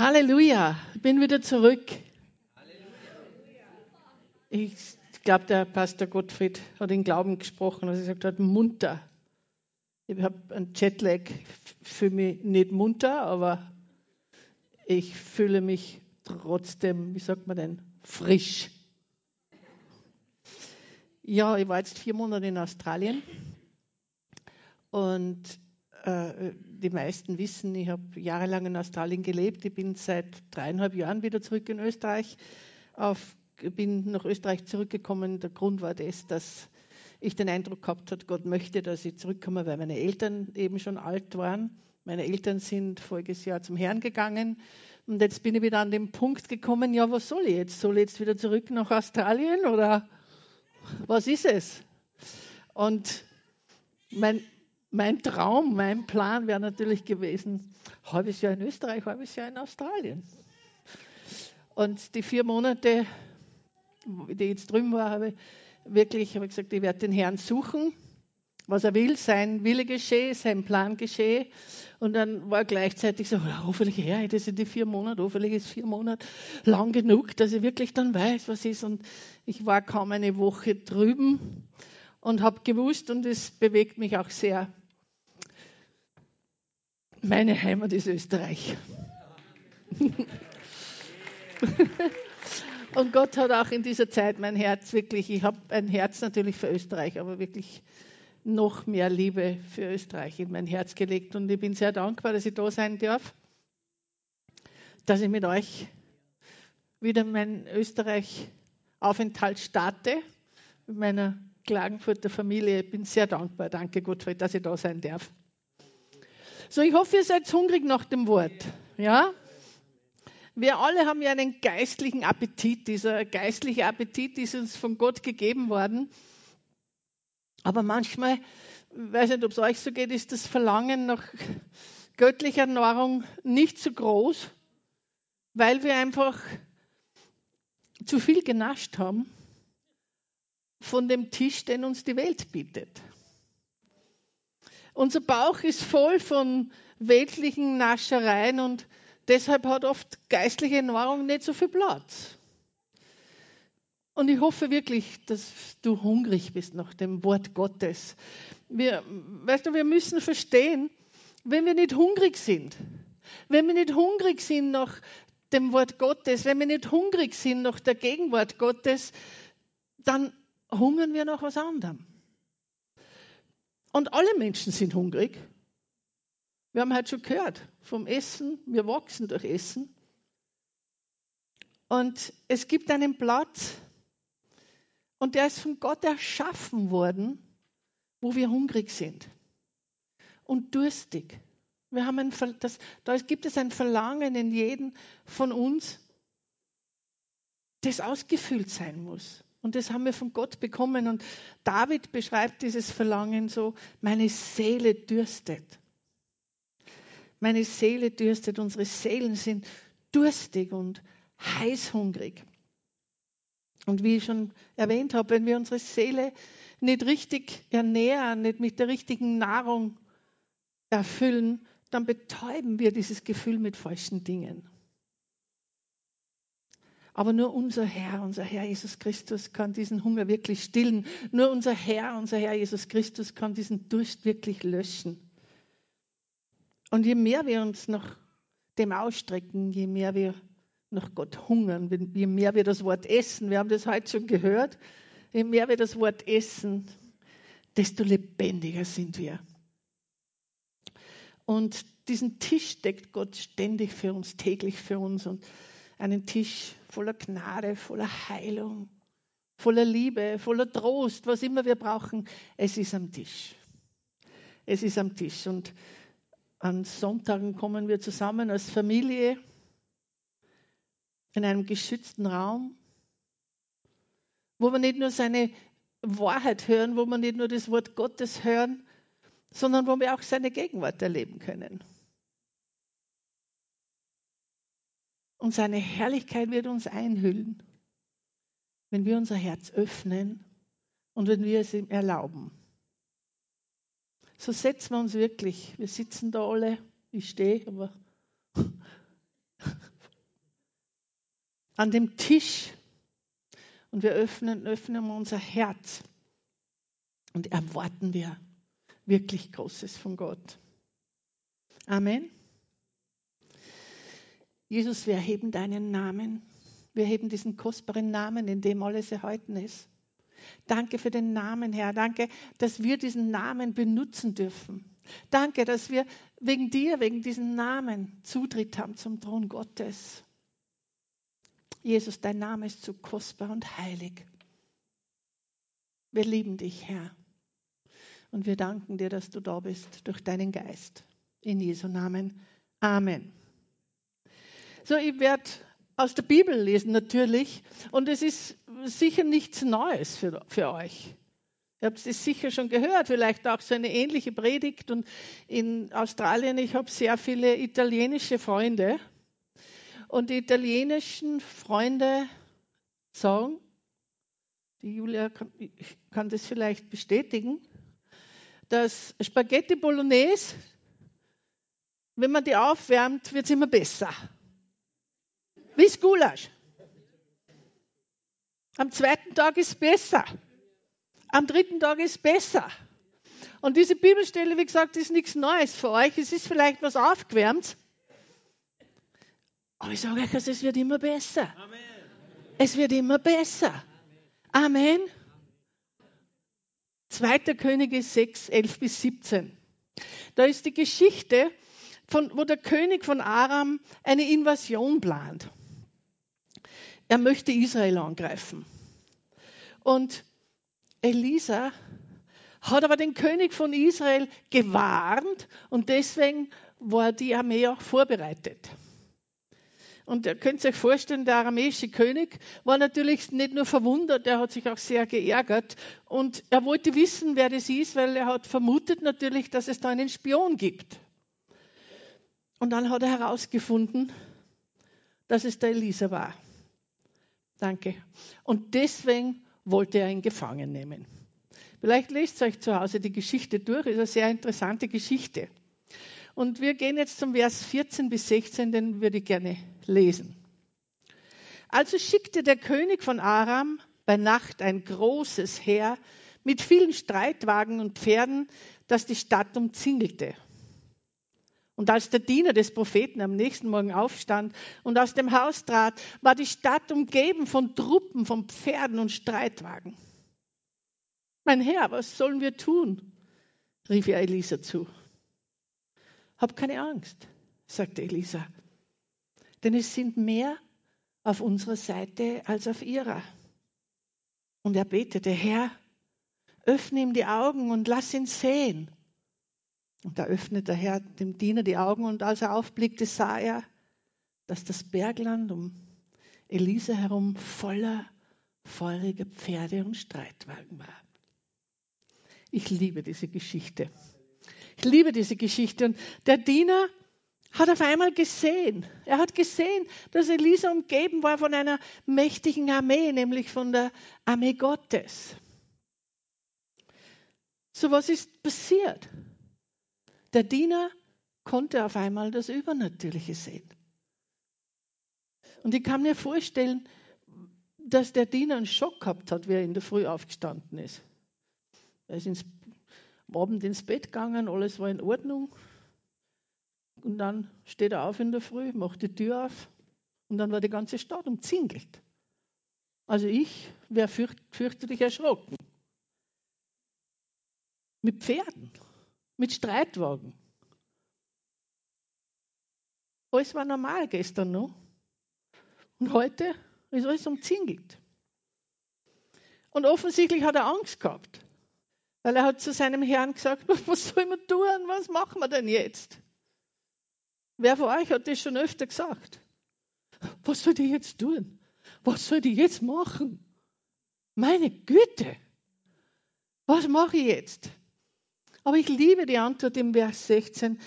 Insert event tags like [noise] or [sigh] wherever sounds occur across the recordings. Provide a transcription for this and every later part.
Halleluja, ich bin wieder zurück. Ich glaube, der Pastor Gottfried hat in Glauben gesprochen, als er gesagt hat, munter. Ich habe einen Jetlag, fühle mich nicht munter, aber ich fühle mich trotzdem, wie sagt man denn, frisch. Ja, ich war jetzt vier Monate in Australien und äh, die meisten wissen, ich habe jahrelang in Australien gelebt. Ich bin seit dreieinhalb Jahren wieder zurück in Österreich. Auf, bin nach Österreich zurückgekommen. Der Grund war das, dass ich den Eindruck gehabt habe, Gott möchte, dass ich zurückkomme, weil meine Eltern eben schon alt waren. Meine Eltern sind voriges Jahr zum Herrn gegangen. Und jetzt bin ich wieder an den Punkt gekommen, ja, was soll ich jetzt? Soll ich jetzt wieder zurück nach Australien oder was ist es? Und mein, mein Traum, mein Plan wäre natürlich gewesen, halbes Jahr in Österreich, halbes Jahr in Australien. Und die vier Monate, die ich jetzt drüben war, habe ich wirklich habe ich gesagt, ich werde den Herrn suchen, was er will, sein Wille geschehe, sein Plan geschehe. Und dann war gleichzeitig so, ja, hoffentlich her, das sind die vier Monate, hoffentlich ist vier Monate lang genug, dass ich wirklich dann weiß, was ist. Und ich war kaum eine Woche drüben und habe gewusst, und es bewegt mich auch sehr, meine Heimat ist Österreich. Und Gott hat auch in dieser Zeit mein Herz wirklich, ich habe ein Herz natürlich für Österreich, aber wirklich noch mehr Liebe für Österreich in mein Herz gelegt. Und ich bin sehr dankbar, dass ich da sein darf, dass ich mit euch wieder meinen Österreich-Aufenthalt starte, mit meiner Klagenfurter Familie. Ich bin sehr dankbar. Danke, Gottfried, dass ich da sein darf. So, ich hoffe, ihr seid hungrig nach dem Wort. Ja? Wir alle haben ja einen geistlichen Appetit. Dieser geistliche Appetit ist uns von Gott gegeben worden. Aber manchmal, ich weiß nicht, ob es euch so geht, ist das Verlangen nach göttlicher Nahrung nicht so groß, weil wir einfach zu viel genascht haben von dem Tisch, den uns die Welt bietet. Unser Bauch ist voll von weltlichen Naschereien und deshalb hat oft geistliche Nahrung nicht so viel Platz. Und ich hoffe wirklich, dass du hungrig bist nach dem Wort Gottes. Wir, weißt du, wir müssen verstehen, wenn wir nicht hungrig sind, wenn wir nicht hungrig sind nach dem Wort Gottes, wenn wir nicht hungrig sind nach der Gegenwart Gottes, dann hungern wir nach was anderem. Und alle Menschen sind hungrig. Wir haben heute schon gehört vom Essen, wir wachsen durch Essen. Und es gibt einen Platz, und der ist von Gott erschaffen worden, wo wir hungrig sind und durstig. Wir haben ein, das, da gibt es ein Verlangen in jedem von uns, das ausgefüllt sein muss. Und das haben wir von Gott bekommen. Und David beschreibt dieses Verlangen so, meine Seele dürstet. Meine Seele dürstet, unsere Seelen sind durstig und heißhungrig. Und wie ich schon erwähnt habe, wenn wir unsere Seele nicht richtig ernähren, nicht mit der richtigen Nahrung erfüllen, dann betäuben wir dieses Gefühl mit falschen Dingen. Aber nur unser Herr, unser Herr Jesus Christus kann diesen Hunger wirklich stillen. Nur unser Herr, unser Herr Jesus Christus kann diesen Durst wirklich löschen. Und je mehr wir uns nach dem ausstrecken, je mehr wir nach Gott hungern, je mehr wir das Wort essen, wir haben das heute schon gehört, je mehr wir das Wort essen, desto lebendiger sind wir. Und diesen Tisch deckt Gott ständig für uns, täglich für uns. Und einen Tisch voller Gnade, voller Heilung, voller Liebe, voller Trost, was immer wir brauchen. Es ist am Tisch. Es ist am Tisch. Und an Sonntagen kommen wir zusammen als Familie in einem geschützten Raum, wo wir nicht nur seine Wahrheit hören, wo wir nicht nur das Wort Gottes hören, sondern wo wir auch seine Gegenwart erleben können. Und seine Herrlichkeit wird uns einhüllen, wenn wir unser Herz öffnen und wenn wir es ihm erlauben. So setzen wir uns wirklich. Wir sitzen da alle, ich stehe, aber an dem Tisch und wir öffnen, öffnen unser Herz und erwarten wir wirklich Großes von Gott. Amen. Jesus, wir erheben deinen Namen. Wir heben diesen kostbaren Namen, in dem alles erhalten ist. Danke für den Namen, Herr. Danke, dass wir diesen Namen benutzen dürfen. Danke, dass wir wegen dir, wegen diesem Namen Zutritt haben zum Thron Gottes. Jesus, dein Name ist so kostbar und heilig. Wir lieben dich, Herr. Und wir danken dir, dass du da bist durch deinen Geist. In Jesu Namen. Amen. So, ich werde aus der Bibel lesen natürlich. Und es ist sicher nichts Neues für, für euch. Ihr habt es sicher schon gehört, vielleicht auch so eine ähnliche Predigt. Und in Australien, ich habe sehr viele italienische Freunde. Und die italienischen Freunde sagen, die Julia kann, kann das vielleicht bestätigen, dass Spaghetti Bolognese, wenn man die aufwärmt, wird es immer besser. Wie ist Gulasch? Am zweiten Tag ist besser. Am dritten Tag ist besser. Und diese Bibelstelle, wie gesagt, ist nichts Neues für euch. Es ist vielleicht was aufgewärmt. Aber ich sage euch, es wird immer besser. Amen. Es wird immer besser. Amen. 2. Könige 6, 11 bis 17. Da ist die Geschichte, von, wo der König von Aram eine Invasion plant. Er möchte Israel angreifen. Und Elisa hat aber den König von Israel gewarnt und deswegen war die Armee auch vorbereitet. Und ihr könnt euch vorstellen, der aramäische König war natürlich nicht nur verwundert, er hat sich auch sehr geärgert und er wollte wissen, wer das ist, weil er hat vermutet natürlich, dass es da einen Spion gibt. Und dann hat er herausgefunden, dass es der Elisa war. Danke. Und deswegen wollte er ihn gefangen nehmen. Vielleicht lest euch zu Hause die Geschichte durch, ist eine sehr interessante Geschichte. Und wir gehen jetzt zum Vers 14 bis 16, den würde ich gerne lesen. Also schickte der König von Aram bei Nacht ein großes Heer mit vielen Streitwagen und Pferden, das die Stadt umzingelte. Und als der Diener des Propheten am nächsten Morgen aufstand und aus dem Haus trat, war die Stadt umgeben von Truppen, von Pferden und Streitwagen. Mein Herr, was sollen wir tun? rief er Elisa zu. Hab keine Angst, sagte Elisa, denn es sind mehr auf unserer Seite als auf ihrer. Und er betete, Herr, öffne ihm die Augen und lass ihn sehen. Und da öffnete der Herr dem Diener die Augen und als er aufblickte, sah er, dass das Bergland um Elisa herum voller feuriger Pferde und Streitwagen war. Ich liebe diese Geschichte. Ich liebe diese Geschichte. Und der Diener hat auf einmal gesehen, er hat gesehen, dass Elisa umgeben war von einer mächtigen Armee, nämlich von der Armee Gottes. So was ist passiert? Der Diener konnte auf einmal das Übernatürliche sehen. Und ich kann mir vorstellen, dass der Diener einen Schock gehabt hat, wie er in der Früh aufgestanden ist. Er ist ins, am Abend ins Bett gegangen, alles war in Ordnung. Und dann steht er auf in der Früh, macht die Tür auf und dann war die ganze Stadt umzingelt. Also ich wäre fürcht, fürchterlich erschrocken. Mit Pferden mit Streitwagen. Alles war normal gestern noch. Und heute ist alles umzingelt. Und offensichtlich hat er Angst gehabt, weil er hat zu seinem Herrn gesagt, [laughs] was soll man tun, was machen wir denn jetzt? Wer von euch hat das schon öfter gesagt? Was soll ich jetzt tun? Was soll ich jetzt machen? Meine Güte, was mache ich jetzt? Aber ich liebe die Antwort im Vers 16.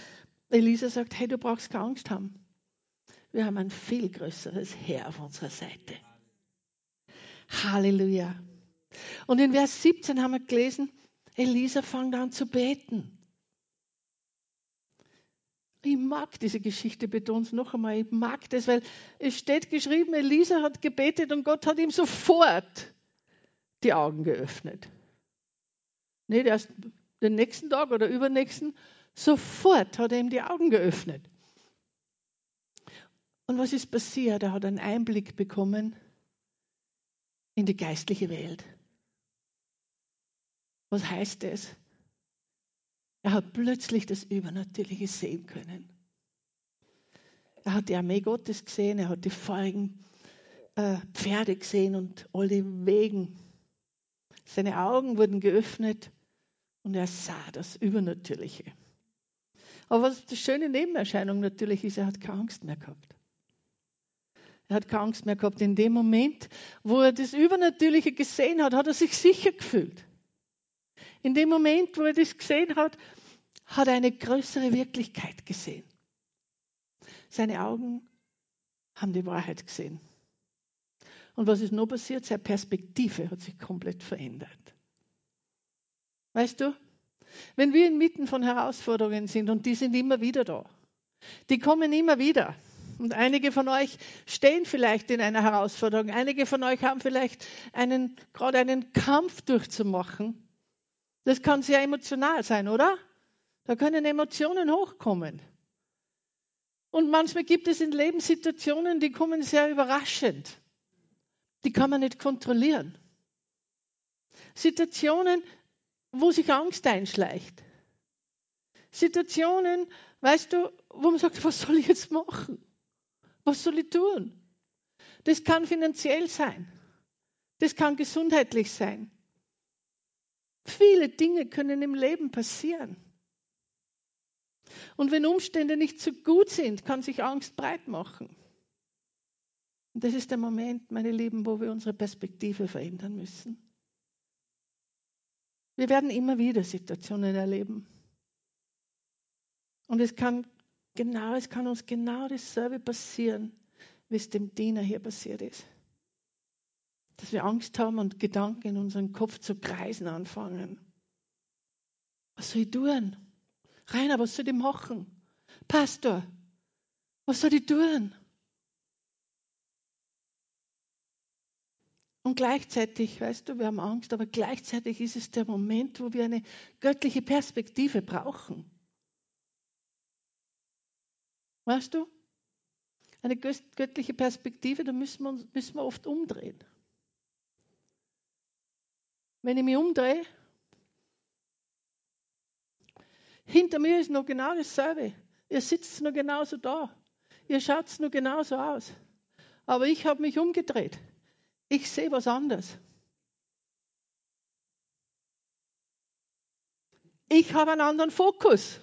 Elisa sagt, hey, du brauchst keine Angst haben. Wir haben ein viel größeres Herr auf unserer Seite. Halleluja. Und in Vers 17 haben wir gelesen, Elisa fängt an zu beten. Ich mag diese Geschichte, betone noch einmal. Ich mag das, weil es steht geschrieben, Elisa hat gebetet und Gott hat ihm sofort die Augen geöffnet. Nicht erst den nächsten Tag oder übernächsten, sofort hat er ihm die Augen geöffnet. Und was ist passiert? Er hat einen Einblick bekommen in die geistliche Welt. Was heißt das? Er hat plötzlich das Übernatürliche sehen können. Er hat die Armee Gottes gesehen, er hat die feurigen äh, Pferde gesehen und all die Wegen. Seine Augen wurden geöffnet und er sah das Übernatürliche. Aber was die schöne Nebenerscheinung natürlich ist, er hat keine Angst mehr gehabt. Er hat keine Angst mehr gehabt. In dem Moment, wo er das Übernatürliche gesehen hat, hat er sich sicher gefühlt. In dem Moment, wo er das gesehen hat, hat er eine größere Wirklichkeit gesehen. Seine Augen haben die Wahrheit gesehen. Und was ist noch passiert? Seine Perspektive hat sich komplett verändert. Weißt du, wenn wir inmitten von Herausforderungen sind und die sind immer wieder da, die kommen immer wieder. Und einige von euch stehen vielleicht in einer Herausforderung. Einige von euch haben vielleicht einen, gerade einen Kampf durchzumachen. Das kann sehr emotional sein, oder? Da können Emotionen hochkommen. Und manchmal gibt es in Lebenssituationen, die kommen sehr überraschend. Die kann man nicht kontrollieren. Situationen, wo sich Angst einschleicht. Situationen, weißt du, wo man sagt, was soll ich jetzt machen? Was soll ich tun? Das kann finanziell sein. Das kann gesundheitlich sein. Viele Dinge können im Leben passieren. Und wenn Umstände nicht so gut sind, kann sich Angst breit machen. Und das ist der Moment, meine Lieben, wo wir unsere Perspektive verändern müssen. Wir werden immer wieder Situationen erleben. Und es kann genau, es kann uns genau dasselbe passieren, wie es dem Diener hier passiert ist. Dass wir Angst haben und Gedanken in unserem Kopf zu kreisen anfangen. Was soll ich tun? Rainer, was soll ich machen? Pastor, was soll ich tun? Und gleichzeitig, weißt du, wir haben Angst, aber gleichzeitig ist es der Moment, wo wir eine göttliche Perspektive brauchen. Weißt du? Eine göttliche Perspektive, da müssen wir, müssen wir oft umdrehen. Wenn ich mich umdrehe, hinter mir ist noch genau dasselbe. Ihr sitzt noch genauso da. Ihr schaut noch genauso aus. Aber ich habe mich umgedreht. Ich sehe was anderes. Ich habe einen anderen Fokus.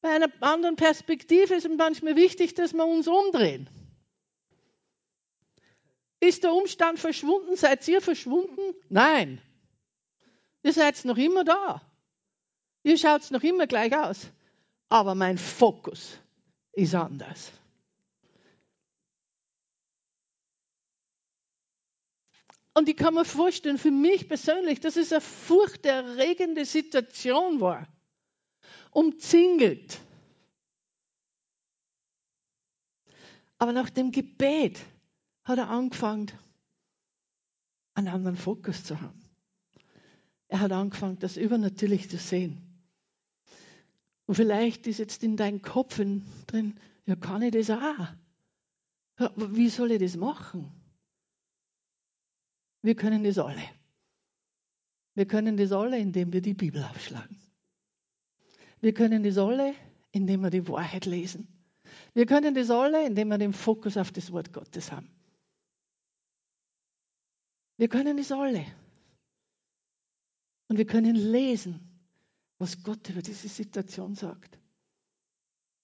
Bei einer anderen Perspektive ist es manchmal wichtig, dass wir uns umdrehen. Ist der Umstand verschwunden? Seid ihr verschwunden? Nein. Ihr seid noch immer da. Ihr schaut noch immer gleich aus. Aber mein Fokus ist anders. Und ich kann mir vorstellen, für mich persönlich, dass es eine furchterregende Situation war. Umzingelt. Aber nach dem Gebet hat er angefangen, einen anderen Fokus zu haben. Er hat angefangen, das übernatürlich zu sehen. Und vielleicht ist jetzt in deinem Kopf drin, ja, kann ich das auch? Wie soll ich das machen? Wir können das alle. Wir können das alle, indem wir die Bibel aufschlagen. Wir können das alle, indem wir die Wahrheit lesen. Wir können das alle, indem wir den Fokus auf das Wort Gottes haben. Wir können das alle. Und wir können lesen, was Gott über diese Situation sagt.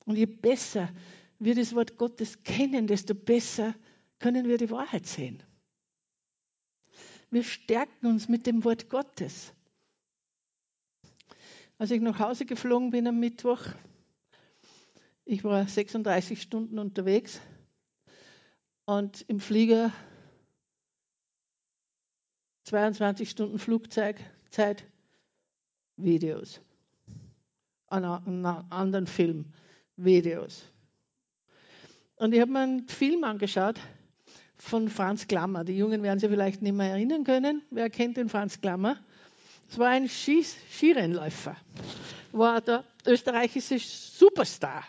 Und je besser wir das Wort Gottes kennen, desto besser können wir die Wahrheit sehen. Wir stärken uns mit dem Wort Gottes. Als ich nach Hause geflogen bin am Mittwoch, ich war 36 Stunden unterwegs und im Flieger 22 Stunden Flugzeit, Videos. an, an anderen Filmvideos. Und ich habe mir einen Film angeschaut von Franz Klammer. Die Jungen werden sich vielleicht nicht mehr erinnern können. Wer kennt den Franz Klammer? Es war ein Skis Skirennläufer. War der österreichische Superstar.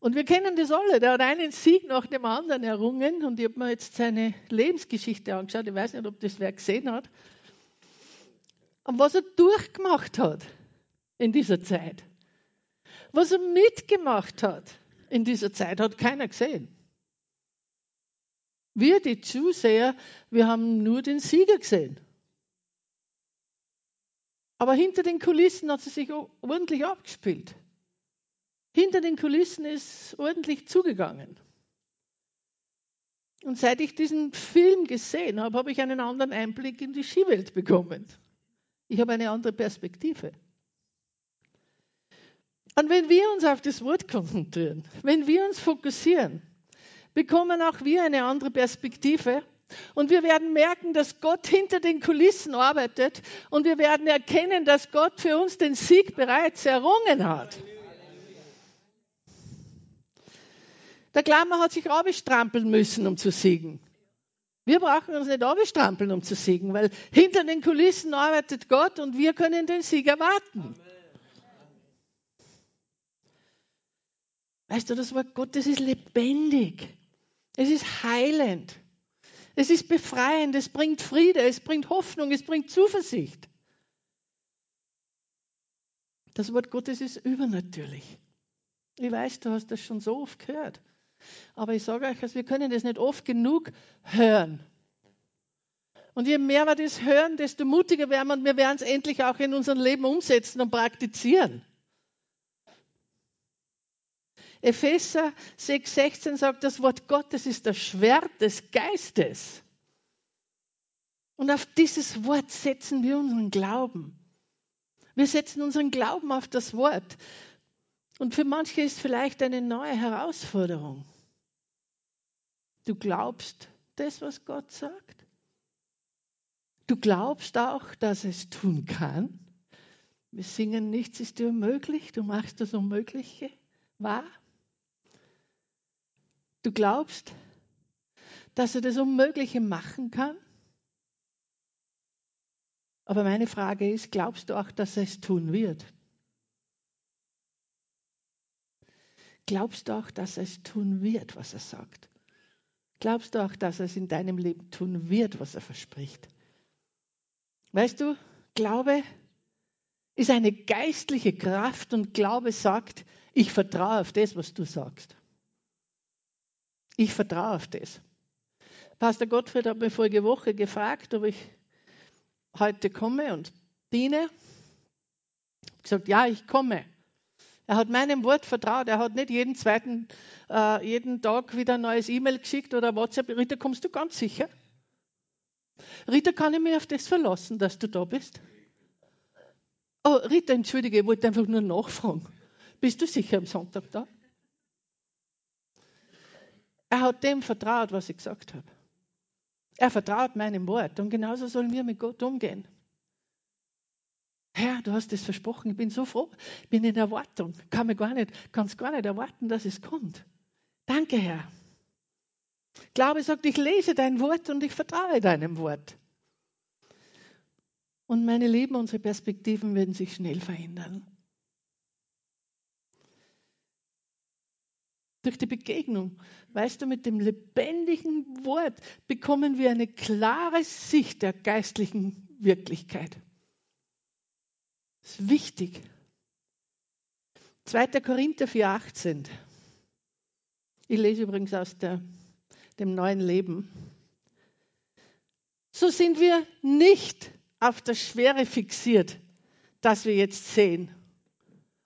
Und wir kennen das alle. Der hat einen Sieg nach dem anderen errungen. Und ich habe mir jetzt seine Lebensgeschichte angeschaut. Ich weiß nicht, ob das wer gesehen hat. Und was er durchgemacht hat in dieser Zeit. Was er mitgemacht hat in dieser Zeit, hat keiner gesehen. Wir, die Zuseher, wir haben nur den Sieger gesehen. Aber hinter den Kulissen hat es sich ordentlich abgespielt. Hinter den Kulissen ist ordentlich zugegangen. Und seit ich diesen Film gesehen habe, habe ich einen anderen Einblick in die Skiwelt bekommen. Ich habe eine andere Perspektive. Und wenn wir uns auf das Wort konzentrieren, wenn wir uns fokussieren, bekommen auch wir eine andere Perspektive. Und wir werden merken, dass Gott hinter den Kulissen arbeitet. Und wir werden erkennen, dass Gott für uns den Sieg bereits errungen hat. Der Klammer hat sich abstrampeln müssen, um zu siegen. Wir brauchen uns nicht abstrampeln, um zu siegen, weil hinter den Kulissen arbeitet Gott und wir können den Sieg erwarten. Weißt du, das Wort Gottes ist lebendig. Es ist heilend. Es ist befreiend. Es bringt Friede. Es bringt Hoffnung. Es bringt Zuversicht. Das Wort Gottes ist übernatürlich. Ich weiß, du hast das schon so oft gehört. Aber ich sage euch, also wir können das nicht oft genug hören. Und je mehr wir das hören, desto mutiger werden wir und wir werden es endlich auch in unserem Leben umsetzen und praktizieren. Epheser 6,16 sagt, das Wort Gottes ist das Schwert des Geistes. Und auf dieses Wort setzen wir unseren Glauben. Wir setzen unseren Glauben auf das Wort. Und für manche ist vielleicht eine neue Herausforderung. Du glaubst das, was Gott sagt? Du glaubst auch, dass es tun kann? Wir singen, nichts ist dir unmöglich, du machst das Unmögliche wahr. Du glaubst, dass er das Unmögliche machen kann? Aber meine Frage ist, glaubst du auch, dass er es tun wird? Glaubst du auch, dass er es tun wird, was er sagt? Glaubst du auch, dass er es in deinem Leben tun wird, was er verspricht? Weißt du, Glaube ist eine geistliche Kraft und Glaube sagt, ich vertraue auf das, was du sagst. Ich vertraue auf das. Pastor Gottfried hat mich vorige Woche gefragt, ob ich heute komme und diene. Ich habe gesagt, ja, ich komme. Er hat meinem Wort vertraut. Er hat nicht jeden zweiten, äh, jeden Tag wieder ein neues E-Mail geschickt oder WhatsApp. Rita, kommst du ganz sicher? Rita, kann ich mich auf das verlassen, dass du da bist? Oh, Rita, entschuldige, ich wollte einfach nur nachfragen. Bist du sicher am Sonntag da? Er hat dem vertraut, was ich gesagt habe. Er vertraut meinem Wort. Und genauso sollen wir mit Gott umgehen. Herr, du hast es versprochen, ich bin so froh, bin in Erwartung, kann mir gar nicht, kann es gar nicht erwarten, dass es kommt. Danke, Herr. Glaube sagt, ich lese dein Wort und ich vertraue deinem Wort. Und meine Lieben, unsere Perspektiven werden sich schnell verändern. Durch die Begegnung, weißt du, mit dem lebendigen Wort bekommen wir eine klare Sicht der geistlichen Wirklichkeit. Das ist wichtig. 2. Korinther 4,18. Ich lese übrigens aus der, dem neuen Leben. So sind wir nicht auf das Schwere fixiert, das wir jetzt sehen.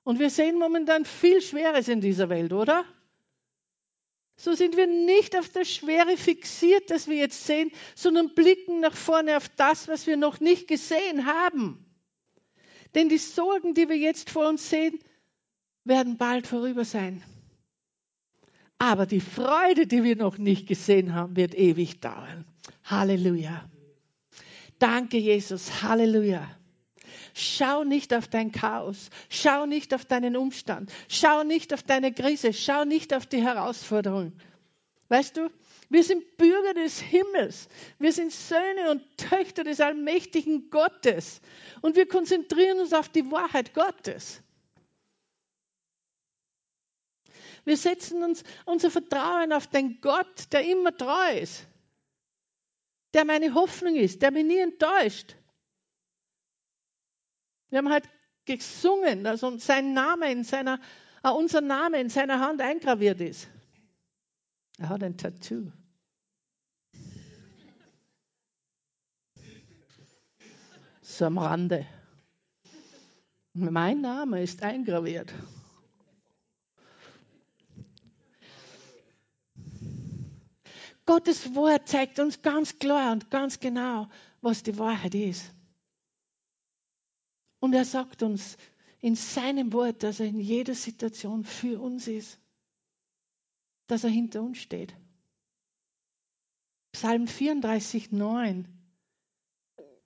Und wir sehen momentan viel Schweres in dieser Welt, oder? So sind wir nicht auf das Schwere fixiert, das wir jetzt sehen, sondern blicken nach vorne auf das, was wir noch nicht gesehen haben. Denn die Sorgen, die wir jetzt vor uns sehen, werden bald vorüber sein. Aber die Freude, die wir noch nicht gesehen haben, wird ewig dauern. Halleluja. Danke, Jesus. Halleluja. Schau nicht auf dein Chaos. Schau nicht auf deinen Umstand. Schau nicht auf deine Krise. Schau nicht auf die Herausforderung. Weißt du, wir sind Bürger des Himmels. Wir sind Söhne und Töchter des allmächtigen Gottes. Und wir konzentrieren uns auf die Wahrheit Gottes. Wir setzen uns unser Vertrauen auf den Gott, der immer treu ist, der meine Hoffnung ist, der mich nie enttäuscht. Wir haben halt gesungen, dass sein Name in seiner, äh, unser Name in seiner Hand eingraviert ist. Er hat ein Tattoo. So am Rande. Mein Name ist eingraviert. Gottes Wort zeigt uns ganz klar und ganz genau, was die Wahrheit ist. Und er sagt uns in seinem Wort, dass er in jeder Situation für uns ist, dass er hinter uns steht. Psalm 34, 9.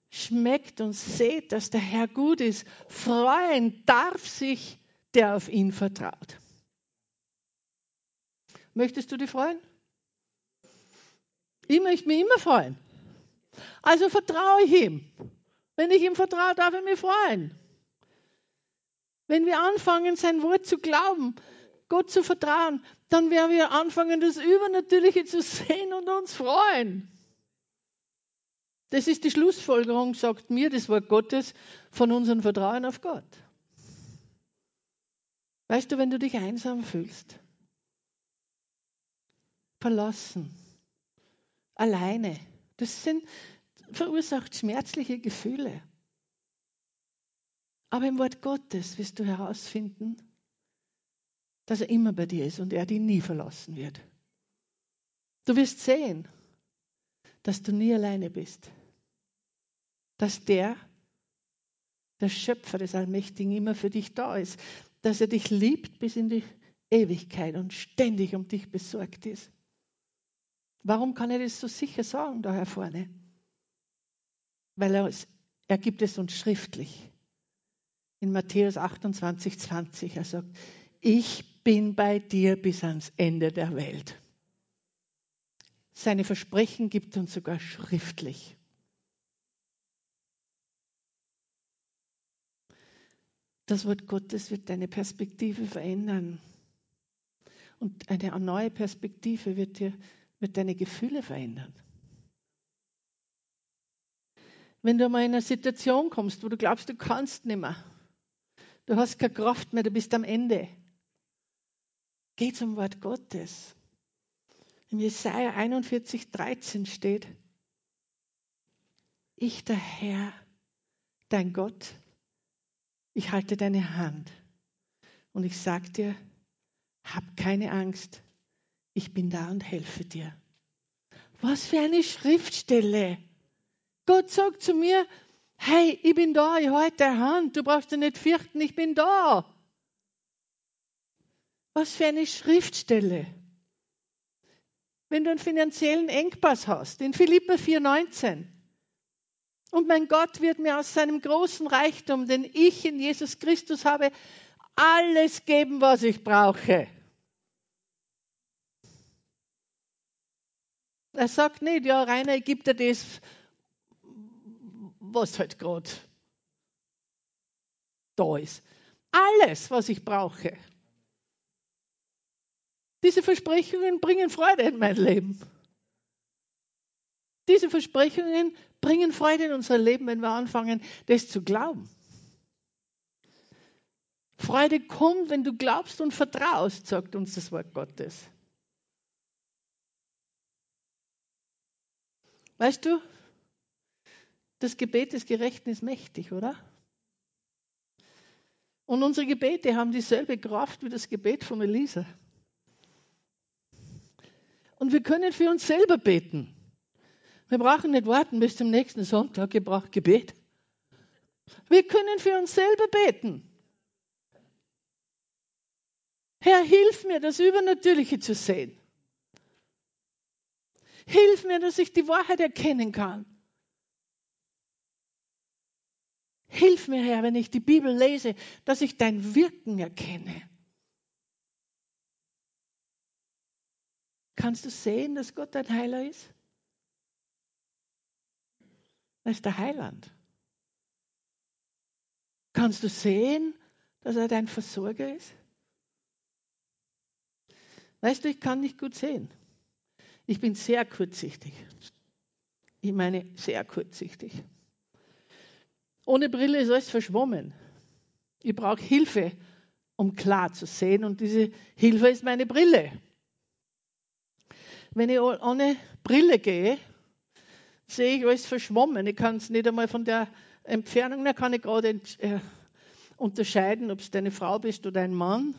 Schmeckt und seht, dass der Herr gut ist. Freuen darf sich, der auf ihn vertraut. Möchtest du dich freuen? Ich möchte mich immer freuen. Also vertraue ich ihm. Wenn ich ihm vertraue, darf ich mich freuen. Wenn wir anfangen, sein Wort zu glauben, Gott zu vertrauen, dann werden wir anfangen, das Übernatürliche zu sehen und uns freuen. Das ist die Schlussfolgerung, sagt mir das Wort Gottes, von unserem Vertrauen auf Gott. Weißt du, wenn du dich einsam fühlst, verlassen, alleine. Das sind, verursacht schmerzliche Gefühle. Aber im Wort Gottes wirst du herausfinden, dass er immer bei dir ist und er dich nie verlassen wird. Du wirst sehen, dass du nie alleine bist. Dass der, der Schöpfer des Allmächtigen, immer für dich da ist. Dass er dich liebt bis in die Ewigkeit und ständig um dich besorgt ist. Warum kann er das so sicher sagen da vorne? Weil er, er gibt es uns schriftlich. In Matthäus 28, 20. Er sagt, ich bin bei dir bis ans Ende der Welt. Seine Versprechen gibt uns sogar schriftlich. Das Wort Gottes wird deine Perspektive verändern. Und eine neue Perspektive wird dir wird deine Gefühle verändern. Wenn du mal in eine Situation kommst, wo du glaubst, du kannst nicht mehr, du hast keine Kraft mehr, du bist am Ende, geh zum Wort Gottes. Im Jesaja 41, 13 steht, ich der Herr, dein Gott, ich halte deine Hand und ich sage dir, hab keine Angst, ich bin da und helfe dir. Was für eine Schriftstelle. Gott sagt zu mir, hey, ich bin da, ich halte deine Hand, du brauchst dich nicht fürchten, ich bin da. Was für eine Schriftstelle. Wenn du einen finanziellen Engpass hast, in Philippa 4,19, und mein Gott wird mir aus seinem großen Reichtum, den ich in Jesus Christus habe, alles geben, was ich brauche. Er sagt nicht, ja, Rainer, ich gebe dir das, was halt gerade da ist. Alles, was ich brauche. Diese Versprechungen bringen Freude in mein Leben. Diese Versprechungen bringen Freude in unser Leben, wenn wir anfangen, das zu glauben. Freude kommt, wenn du glaubst und vertraust, sagt uns das Wort Gottes. Weißt du, das Gebet des Gerechten ist mächtig, oder? Und unsere Gebete haben dieselbe Kraft wie das Gebet von Elisa. Und wir können für uns selber beten. Wir brauchen nicht warten bis zum nächsten Sonntag, ihr braucht Gebet. Wir können für uns selber beten. Herr, hilf mir, das Übernatürliche zu sehen. Hilf mir, dass ich die Wahrheit erkennen kann. Hilf mir, Herr, wenn ich die Bibel lese, dass ich dein Wirken erkenne. Kannst du sehen, dass Gott dein Heiler ist? Er ist der Heiland. Kannst du sehen, dass er dein Versorger ist? Weißt du, ich kann nicht gut sehen. Ich bin sehr kurzsichtig. Ich meine, sehr kurzsichtig. Ohne Brille ist alles verschwommen. Ich brauche Hilfe, um klar zu sehen. Und diese Hilfe ist meine Brille. Wenn ich ohne Brille gehe, sehe ich alles verschwommen. Ich kann es nicht einmal von der Entfernung, da kann ich gerade äh, unterscheiden, ob es deine Frau bist oder ein Mann.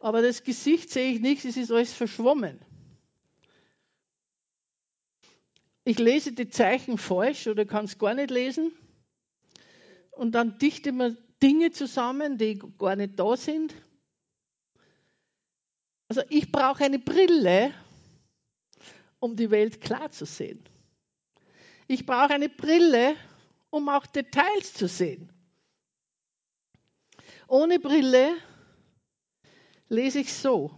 Aber das Gesicht sehe ich nicht, es ist alles verschwommen. Ich lese die Zeichen falsch oder kann es gar nicht lesen. Und dann dichte man Dinge zusammen, die gar nicht da sind. Also ich brauche eine Brille, um die Welt klar zu sehen. Ich brauche eine Brille, um auch Details zu sehen. Ohne Brille lese ich so.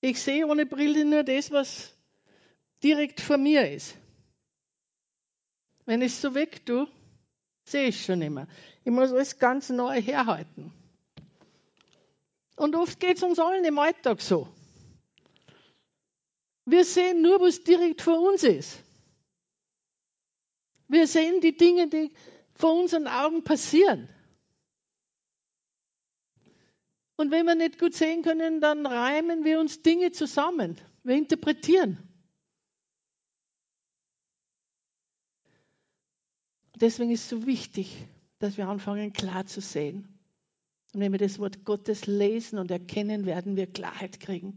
Ich sehe ohne Brille nur das, was direkt vor mir ist. Wenn ich so weg tue, sehe ich schon immer. Ich muss alles ganz neu herhalten. Und oft geht es uns allen im Alltag so. Wir sehen nur, was direkt vor uns ist. Wir sehen die Dinge, die vor unseren Augen passieren. Und wenn wir nicht gut sehen können, dann reimen wir uns Dinge zusammen. Wir interpretieren. Deswegen ist es so wichtig, dass wir anfangen, klar zu sehen. Und wenn wir das Wort Gottes lesen und erkennen, werden wir Klarheit kriegen.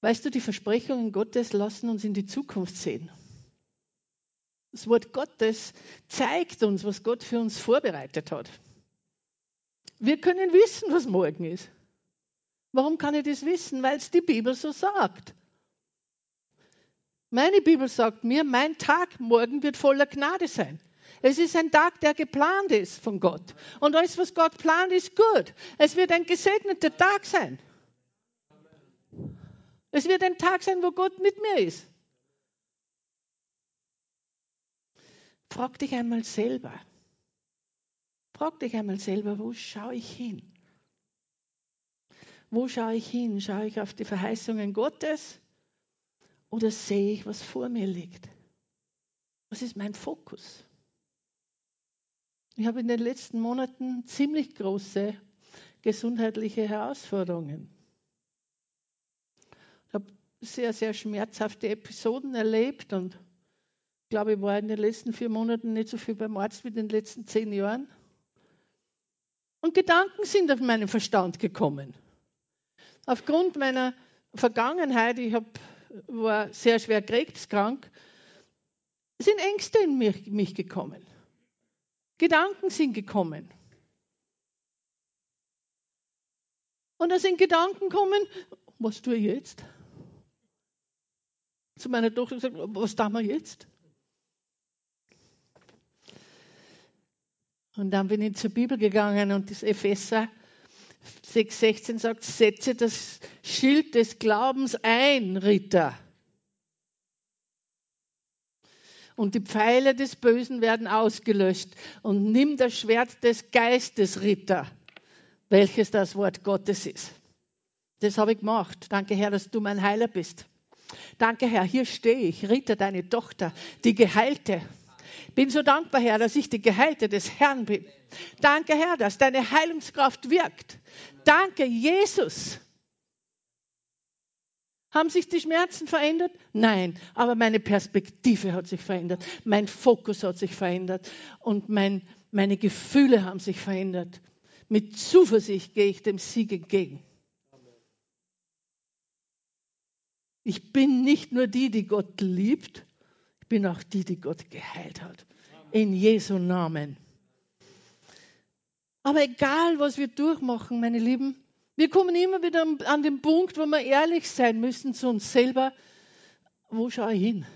Weißt du, die Versprechungen Gottes lassen uns in die Zukunft sehen. Das Wort Gottes zeigt uns, was Gott für uns vorbereitet hat. Wir können wissen, was morgen ist. Warum kann ich das wissen? Weil es die Bibel so sagt. Meine Bibel sagt mir, mein Tag morgen wird voller Gnade sein. Es ist ein Tag, der geplant ist von Gott. Und alles, was Gott plant, ist gut. Es wird ein gesegneter Tag sein. Es wird ein Tag sein, wo Gott mit mir ist. Frag dich einmal selber. Frag dich einmal selber, wo schaue ich hin? Wo schaue ich hin? Schaue ich auf die Verheißungen Gottes oder sehe ich, was vor mir liegt? Was ist mein Fokus? Ich habe in den letzten Monaten ziemlich große gesundheitliche Herausforderungen. Ich habe sehr, sehr schmerzhafte Episoden erlebt und ich glaube, ich war in den letzten vier Monaten nicht so viel beim Arzt wie in den letzten zehn Jahren. Und Gedanken sind auf meinen Verstand gekommen. Aufgrund meiner Vergangenheit, ich hab, war sehr schwer krebskrank, sind Ängste in mich, mich gekommen. Gedanken sind gekommen. Und da sind Gedanken gekommen, was tue ich jetzt? Zu meiner Tochter gesagt, was tun wir jetzt? Und dann bin ich zur Bibel gegangen und das Epheser 6,16 sagt, setze das Schild des Glaubens ein, Ritter. Und die Pfeile des Bösen werden ausgelöscht. Und nimm das Schwert des Geistes, Ritter, welches das Wort Gottes ist. Das habe ich gemacht. Danke, Herr, dass du mein Heiler bist. Danke, Herr, hier stehe ich, Ritter, deine Tochter, die Geheilte. Bin so dankbar, Herr, dass ich die Geheilte des Herrn bin. Danke, Herr, dass deine Heilungskraft wirkt. Danke, Jesus. Haben sich die Schmerzen verändert? Nein, aber meine Perspektive hat sich verändert. Mein Fokus hat sich verändert und mein, meine Gefühle haben sich verändert. Mit Zuversicht gehe ich dem Sieg entgegen. Ich bin nicht nur die, die Gott liebt, ich bin auch die, die Gott geheilt hat. In Jesu Namen. Aber egal, was wir durchmachen, meine Lieben, wir kommen immer wieder an den Punkt, wo wir ehrlich sein müssen zu uns selber. Wo schaue ich hin?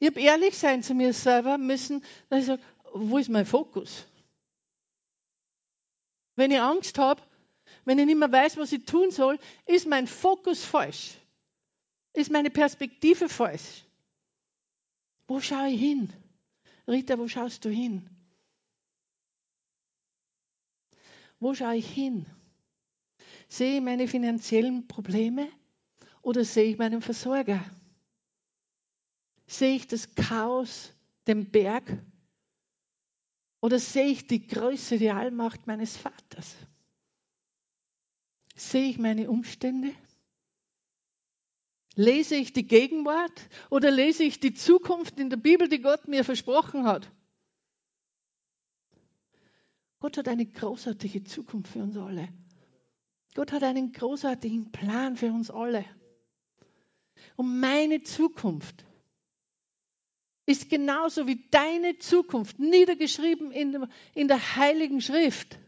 Ich habe ehrlich sein zu mir selber müssen, dass ich sage, wo ist mein Fokus? Wenn ich Angst habe, wenn ich nicht mehr weiß, was ich tun soll, ist mein Fokus falsch. Ist meine Perspektive falsch. Wo schaue ich hin? Rita, wo schaust du hin? Wo schaue ich hin? Sehe ich meine finanziellen Probleme oder sehe ich meinen Versorger? Sehe ich das Chaos, den Berg oder sehe ich die Größe, die Allmacht meines Vaters? Sehe ich meine Umstände? Lese ich die Gegenwart oder lese ich die Zukunft in der Bibel, die Gott mir versprochen hat? Gott hat eine großartige Zukunft für uns alle. Gott hat einen großartigen Plan für uns alle. Und meine Zukunft ist genauso wie deine Zukunft niedergeschrieben in, in der Heiligen Schrift.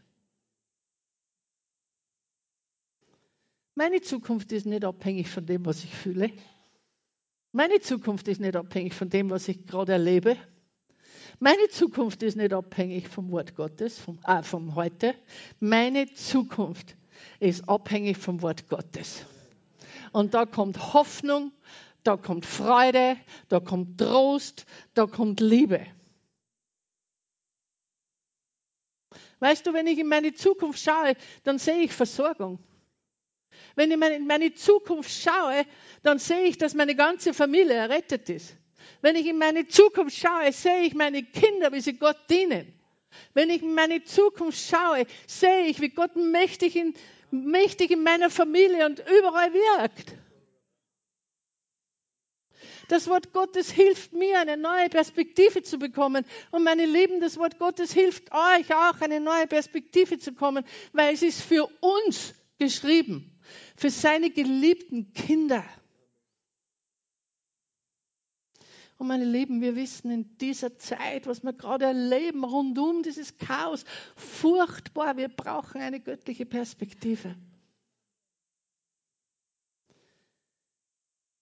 Meine Zukunft ist nicht abhängig von dem, was ich fühle. Meine Zukunft ist nicht abhängig von dem, was ich gerade erlebe. Meine Zukunft ist nicht abhängig vom Wort Gottes, vom, äh, vom Heute. Meine Zukunft ist abhängig vom Wort Gottes. Und da kommt Hoffnung, da kommt Freude, da kommt Trost, da kommt Liebe. Weißt du, wenn ich in meine Zukunft schaue, dann sehe ich Versorgung. Wenn ich in meine Zukunft schaue, dann sehe ich, dass meine ganze Familie errettet ist. Wenn ich in meine Zukunft schaue, sehe ich meine Kinder, wie sie Gott dienen. Wenn ich in meine Zukunft schaue, sehe ich, wie Gott mächtig in, mächtig in meiner Familie und überall wirkt. Das Wort Gottes hilft mir, eine neue Perspektive zu bekommen. Und meine Lieben, das Wort Gottes hilft euch auch, eine neue Perspektive zu bekommen, weil es ist für uns geschrieben für seine geliebten Kinder. Und meine Lieben, wir wissen in dieser Zeit, was wir gerade erleben, rundum dieses Chaos, furchtbar, wir brauchen eine göttliche Perspektive.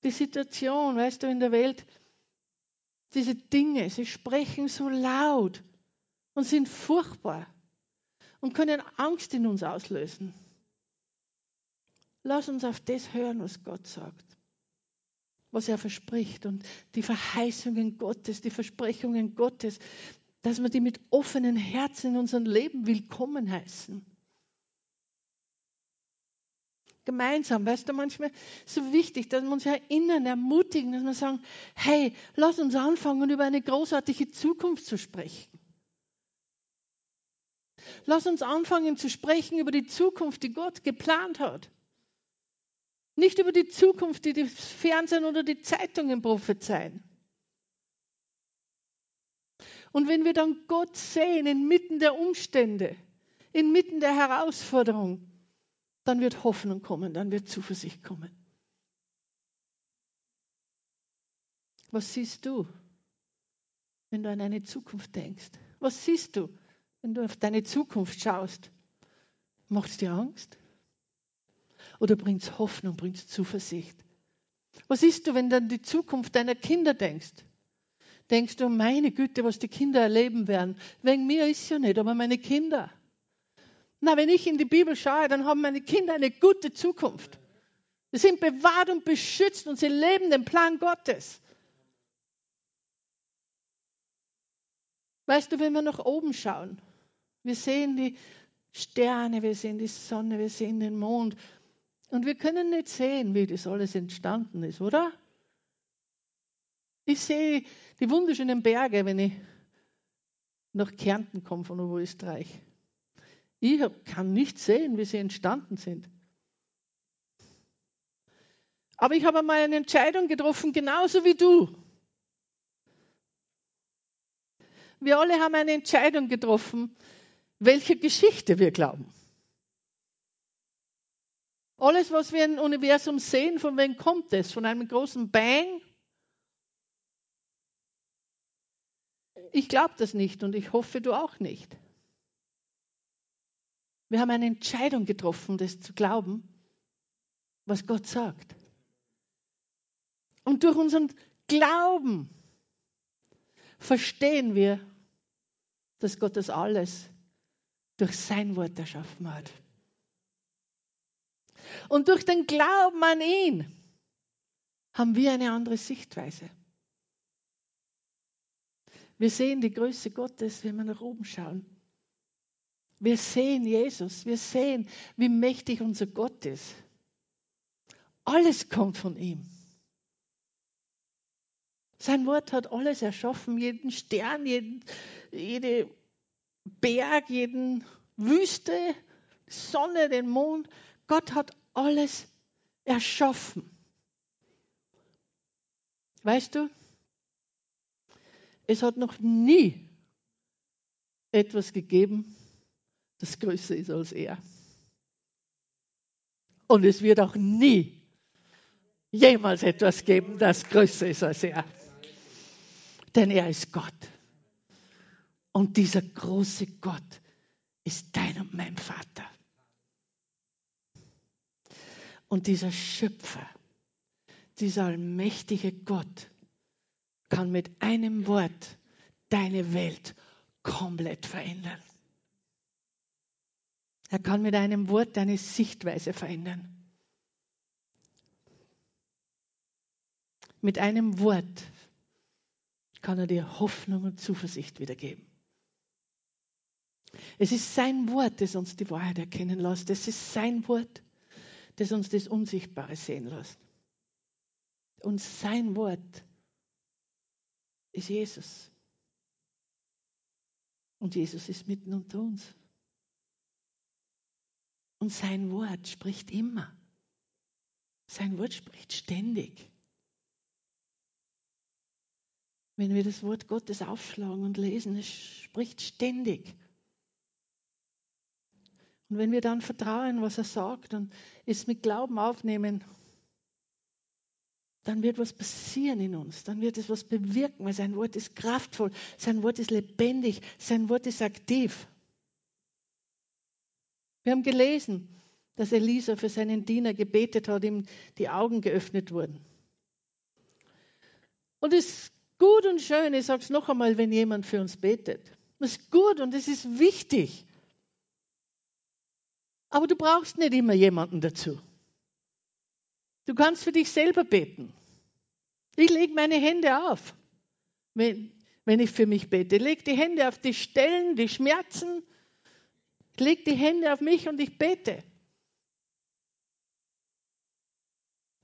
Die Situation, weißt du, in der Welt, diese Dinge, sie sprechen so laut und sind furchtbar und können Angst in uns auslösen. Lass uns auf das hören, was Gott sagt, was er verspricht und die Verheißungen Gottes, die Versprechungen Gottes, dass wir die mit offenen Herzen in unserem Leben willkommen heißen. Gemeinsam, weißt du, manchmal so wichtig, dass wir uns erinnern, ermutigen, dass wir sagen, hey, lass uns anfangen, über eine großartige Zukunft zu sprechen. Lass uns anfangen zu sprechen über die Zukunft, die Gott geplant hat. Nicht über die Zukunft, die das Fernsehen oder die Zeitungen prophezeien. Und wenn wir dann Gott sehen inmitten der Umstände, inmitten der Herausforderung, dann wird Hoffnung kommen, dann wird Zuversicht kommen. Was siehst du, wenn du an eine Zukunft denkst? Was siehst du, wenn du auf deine Zukunft schaust? Macht es dir Angst? Oder bringt es Hoffnung, bringt es Zuversicht? Was ist du, wenn du an die Zukunft deiner Kinder denkst? Denkst du, meine Güte, was die Kinder erleben werden? Wegen mir ist ja nicht, aber meine Kinder. Na, wenn ich in die Bibel schaue, dann haben meine Kinder eine gute Zukunft. Sie sind bewahrt und beschützt und sie leben den Plan Gottes. Weißt du, wenn wir nach oben schauen, wir sehen die Sterne, wir sehen die Sonne, wir sehen den Mond. Und wir können nicht sehen, wie das alles entstanden ist, oder? Ich sehe die wunderschönen Berge, wenn ich nach Kärnten komme von Österreich. Ich kann nicht sehen, wie sie entstanden sind. Aber ich habe einmal eine Entscheidung getroffen, genauso wie du. Wir alle haben eine Entscheidung getroffen, welche Geschichte wir glauben. Alles, was wir im Universum sehen, von wem kommt es? Von einem großen Bang? Ich glaube das nicht und ich hoffe, du auch nicht. Wir haben eine Entscheidung getroffen, das zu glauben, was Gott sagt. Und durch unseren Glauben verstehen wir, dass Gott das alles durch sein Wort erschaffen hat. Und durch den Glauben an ihn haben wir eine andere Sichtweise. Wir sehen die Größe Gottes, wenn wir nach oben schauen. Wir sehen Jesus, wir sehen, wie mächtig unser Gott ist. Alles kommt von ihm. Sein Wort hat alles erschaffen, jeden Stern, jeden, jede Berg, jeden Wüste, Sonne, den Mond. Gott hat alles erschaffen. Weißt du, es hat noch nie etwas gegeben, das größer ist als er. Und es wird auch nie jemals etwas geben, das größer ist als er. Denn er ist Gott. Und dieser große Gott ist dein und mein Vater. Und dieser Schöpfer, dieser allmächtige Gott kann mit einem Wort deine Welt komplett verändern. Er kann mit einem Wort deine Sichtweise verändern. Mit einem Wort kann er dir Hoffnung und Zuversicht wiedergeben. Es ist sein Wort, das uns die Wahrheit erkennen lässt. Es ist sein Wort, das uns das Unsichtbare sehen lässt. Und sein Wort ist Jesus. Und Jesus ist mitten unter uns. Und sein Wort spricht immer. Sein Wort spricht ständig. Wenn wir das Wort Gottes aufschlagen und lesen, es spricht ständig. Und wenn wir dann vertrauen, was er sagt und es mit Glauben aufnehmen, dann wird was passieren in uns, dann wird es was bewirken, weil sein Wort ist kraftvoll, sein Wort ist lebendig, sein Wort ist aktiv. Wir haben gelesen, dass Elisa für seinen Diener gebetet hat, ihm die Augen geöffnet wurden. Und es ist gut und schön, ich sage es noch einmal, wenn jemand für uns betet. Das ist gut und es ist wichtig. Aber du brauchst nicht immer jemanden dazu. Du kannst für dich selber beten. Ich lege meine Hände auf, wenn, wenn ich für mich bete. Lege die Hände auf die Stellen, die Schmerzen. Lege die Hände auf mich und ich bete.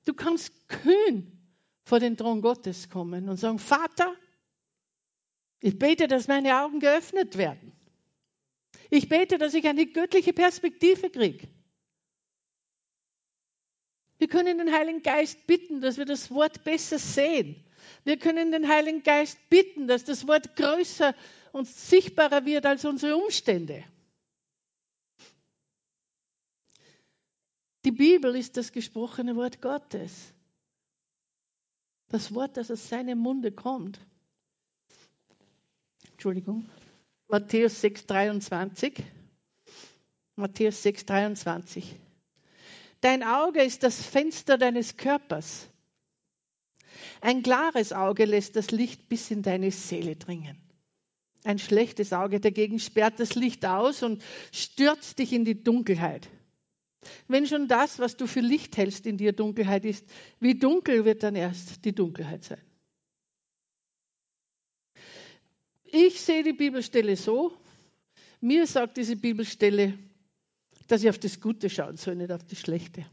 Du kannst kühn vor den Thron Gottes kommen und sagen, Vater, ich bete, dass meine Augen geöffnet werden. Ich bete, dass ich eine göttliche Perspektive kriege. Wir können den Heiligen Geist bitten, dass wir das Wort besser sehen. Wir können den Heiligen Geist bitten, dass das Wort größer und sichtbarer wird als unsere Umstände. Die Bibel ist das gesprochene Wort Gottes. Das Wort, das aus seinem Munde kommt. Entschuldigung. Matthäus 6, 23. Matthäus 6, 23. Dein Auge ist das Fenster deines Körpers. Ein klares Auge lässt das Licht bis in deine Seele dringen. Ein schlechtes Auge dagegen sperrt das Licht aus und stürzt dich in die Dunkelheit. Wenn schon das, was du für Licht hältst, in dir Dunkelheit ist, wie dunkel wird dann erst die Dunkelheit sein? Ich sehe die Bibelstelle so, mir sagt diese Bibelstelle, dass ich auf das Gute schauen soll, nicht auf das Schlechte.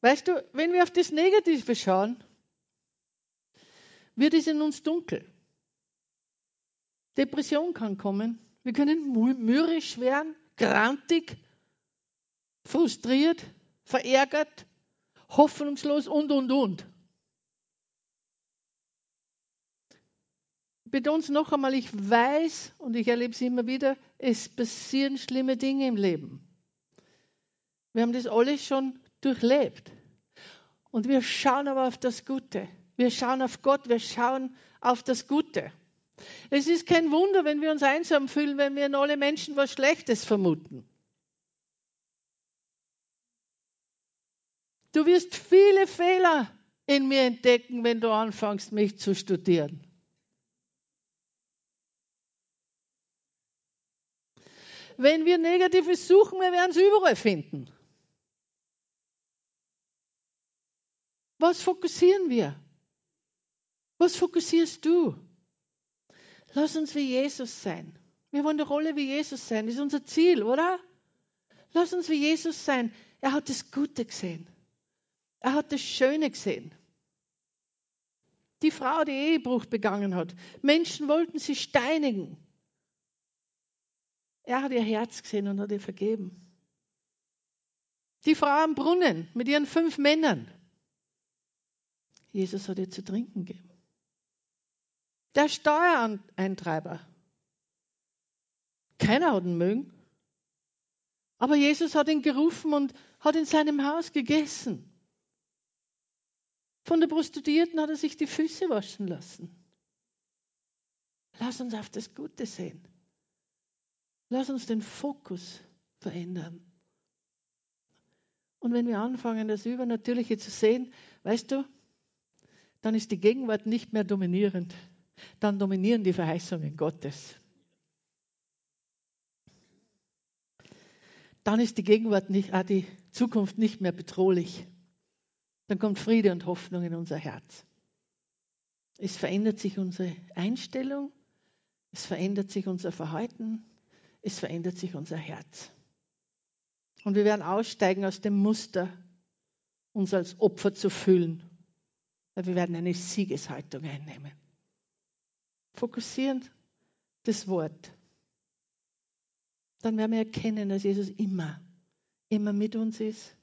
Weißt du, wenn wir auf das Negative schauen, wird es in uns dunkel. Depression kann kommen. Wir können mürrisch werden, grantig, frustriert, verärgert, hoffnungslos und, und, und. Betone es noch einmal, ich weiß und ich erlebe es immer wieder, es passieren schlimme Dinge im Leben. Wir haben das alles schon durchlebt. Und wir schauen aber auf das Gute. Wir schauen auf Gott, wir schauen auf das Gute. Es ist kein Wunder, wenn wir uns einsam fühlen, wenn wir in alle Menschen was Schlechtes vermuten. Du wirst viele Fehler in mir entdecken, wenn du anfängst, mich zu studieren. Wenn wir Negatives suchen, wir werden es überall finden. Was fokussieren wir? Was fokussierst du? Lass uns wie Jesus sein. Wir wollen eine Rolle wie Jesus sein. Das ist unser Ziel, oder? Lass uns wie Jesus sein. Er hat das Gute gesehen. Er hat das Schöne gesehen. Die Frau, die Ehebruch begangen hat. Menschen wollten sie steinigen. Er hat ihr Herz gesehen und hat ihr vergeben. Die Frau am Brunnen mit ihren fünf Männern. Jesus hat ihr zu trinken gegeben. Der Steuereintreiber. Keiner hat ihn mögen. Aber Jesus hat ihn gerufen und hat in seinem Haus gegessen. Von der Prostituierten hat er sich die Füße waschen lassen. Lass uns auf das Gute sehen. Lass uns den Fokus verändern. Und wenn wir anfangen, das Übernatürliche zu sehen, weißt du, dann ist die Gegenwart nicht mehr dominierend. Dann dominieren die Verheißungen Gottes. Dann ist die Gegenwart nicht, ah, die Zukunft nicht mehr bedrohlich. Dann kommt Friede und Hoffnung in unser Herz. Es verändert sich unsere Einstellung, es verändert sich unser Verhalten, es verändert sich unser Herz. Und wir werden aussteigen aus dem Muster, uns als Opfer zu fühlen weil wir werden eine Siegeshaltung einnehmen. Fokussierend das Wort. Dann werden wir erkennen, dass Jesus immer, immer mit uns ist,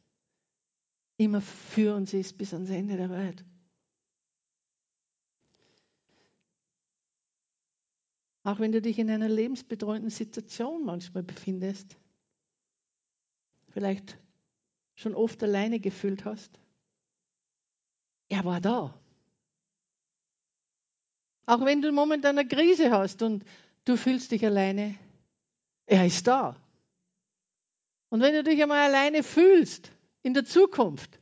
immer für uns ist bis ans Ende der Welt. Auch wenn du dich in einer lebensbedrohenden Situation manchmal befindest, vielleicht schon oft alleine gefühlt hast, er war da. Auch wenn du momentan eine Krise hast und du fühlst dich alleine, er ist da. Und wenn du dich einmal alleine fühlst in der Zukunft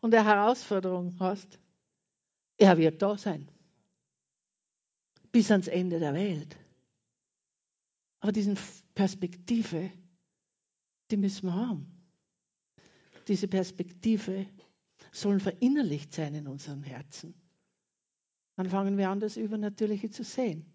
und eine Herausforderung hast, er wird da sein. Bis ans Ende der Welt. Aber diese Perspektive, die müssen wir haben. Diese Perspektive sollen verinnerlicht sein in unseren Herzen. Dann fangen wir an, das Übernatürliche zu sehen.